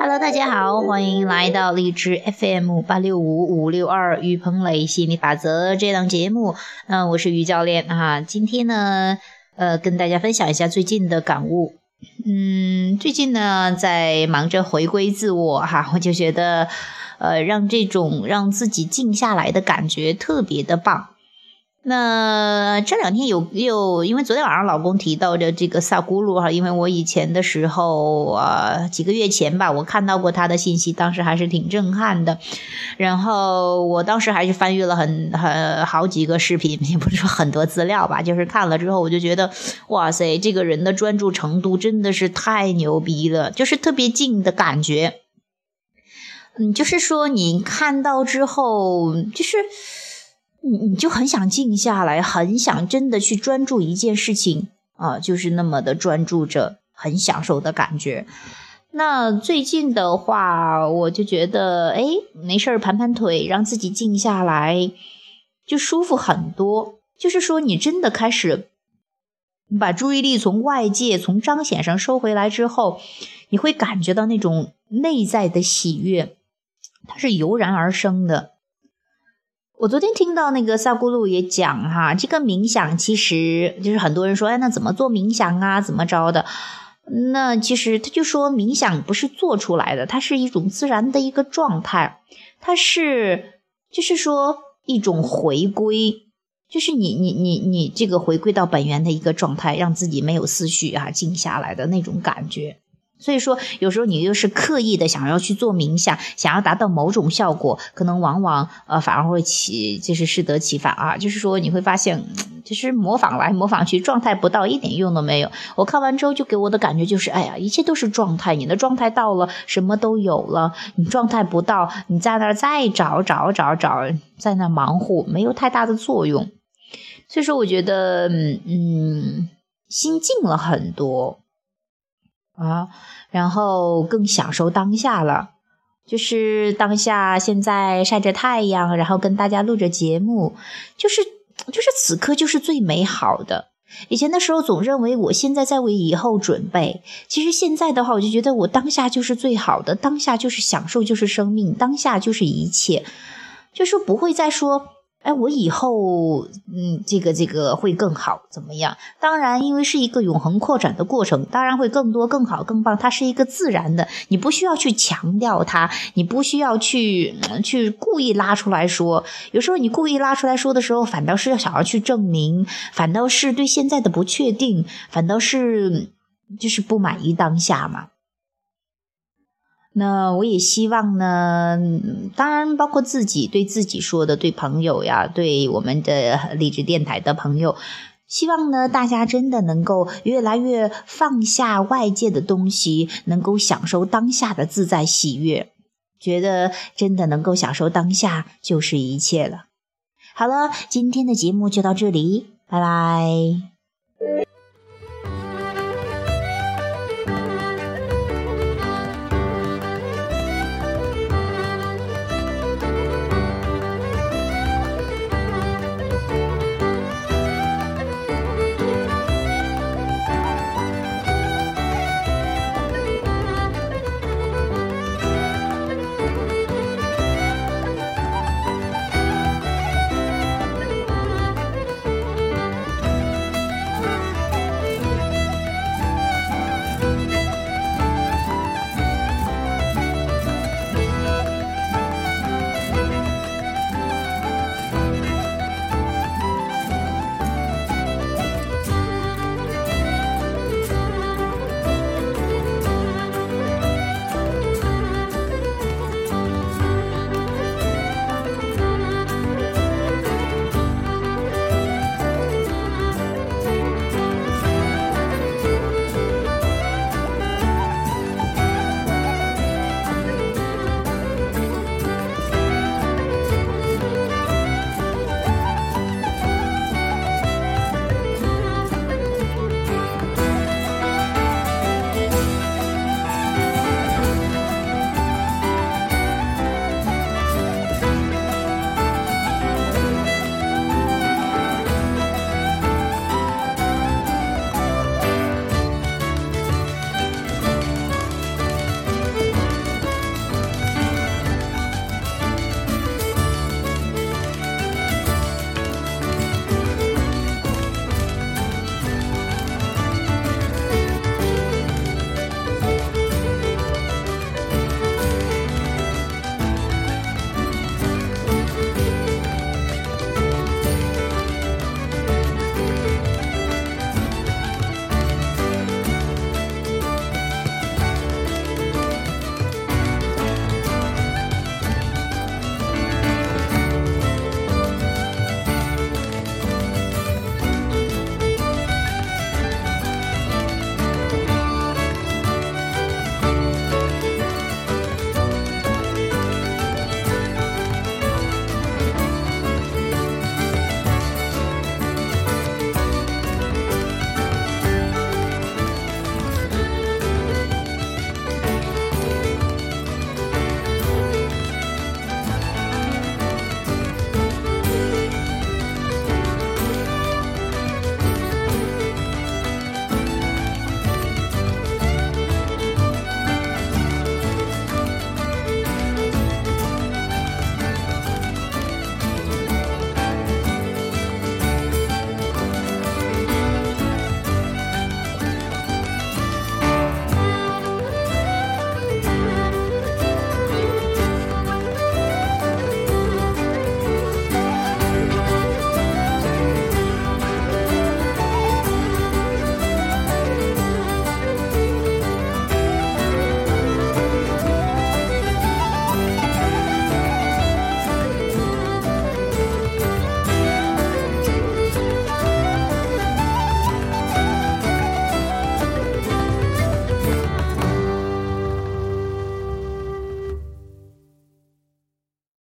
Hello，大家好，欢迎来到荔枝 FM 八六五五六二于鹏磊心理法则这档节目。嗯，我是于教练啊。今天呢，呃，跟大家分享一下最近的感悟。嗯，最近呢，在忙着回归自我哈，我就觉得，呃，让这种让自己静下来的感觉特别的棒。那这两天有又因为昨天晚上老公提到的这个萨古鲁哈，因为我以前的时候啊几个月前吧，我看到过他的信息，当时还是挺震撼的。然后我当时还是翻阅了很很好几个视频，也不是说很多资料吧，就是看了之后我就觉得哇塞，这个人的专注程度真的是太牛逼了，就是特别静的感觉。嗯，就是说你看到之后就是。你你就很想静下来，很想真的去专注一件事情啊，就是那么的专注着，很享受的感觉。那最近的话，我就觉得，哎，没事儿盘盘腿，让自己静下来，就舒服很多。就是说，你真的开始把注意力从外界、从彰显上收回来之后，你会感觉到那种内在的喜悦，它是油然而生的。我昨天听到那个萨古鲁也讲哈，这个冥想其实就是很多人说，哎，那怎么做冥想啊？怎么着的？那其实他就说，冥想不是做出来的，它是一种自然的一个状态，它是就是说一种回归，就是你你你你这个回归到本源的一个状态，让自己没有思绪啊，静下来的那种感觉。所以说，有时候你又是刻意的想要去做冥想，想要达到某种效果，可能往往呃反而会起就是适得其反啊。就是说你会发现，其实模仿来模仿去，状态不到一点用都没有。我看完之后就给我的感觉就是，哎呀，一切都是状态。你的状态到了，什么都有了；你状态不到，你在那儿再找找找找，在那忙活，没有太大的作用。所以说，我觉得嗯，心静了很多。啊，然后更享受当下了，就是当下现在晒着太阳，然后跟大家录着节目，就是就是此刻就是最美好的。以前的时候总认为我现在在为以后准备，其实现在的话，我就觉得我当下就是最好的，当下就是享受，就是生命，当下就是一切，就是不会再说。哎，我以后嗯，这个这个会更好，怎么样？当然，因为是一个永恒扩展的过程，当然会更多、更好、更棒。它是一个自然的，你不需要去强调它，你不需要去去故意拉出来说。有时候你故意拉出来说的时候，反倒是要想要去证明，反倒是对现在的不确定，反倒是就是不满意当下嘛。那我也希望呢，当然包括自己对自己说的，对朋友呀，对我们的励志电台的朋友，希望呢大家真的能够越来越放下外界的东西，能够享受当下的自在喜悦，觉得真的能够享受当下就是一切了。好了，今天的节目就到这里，拜拜。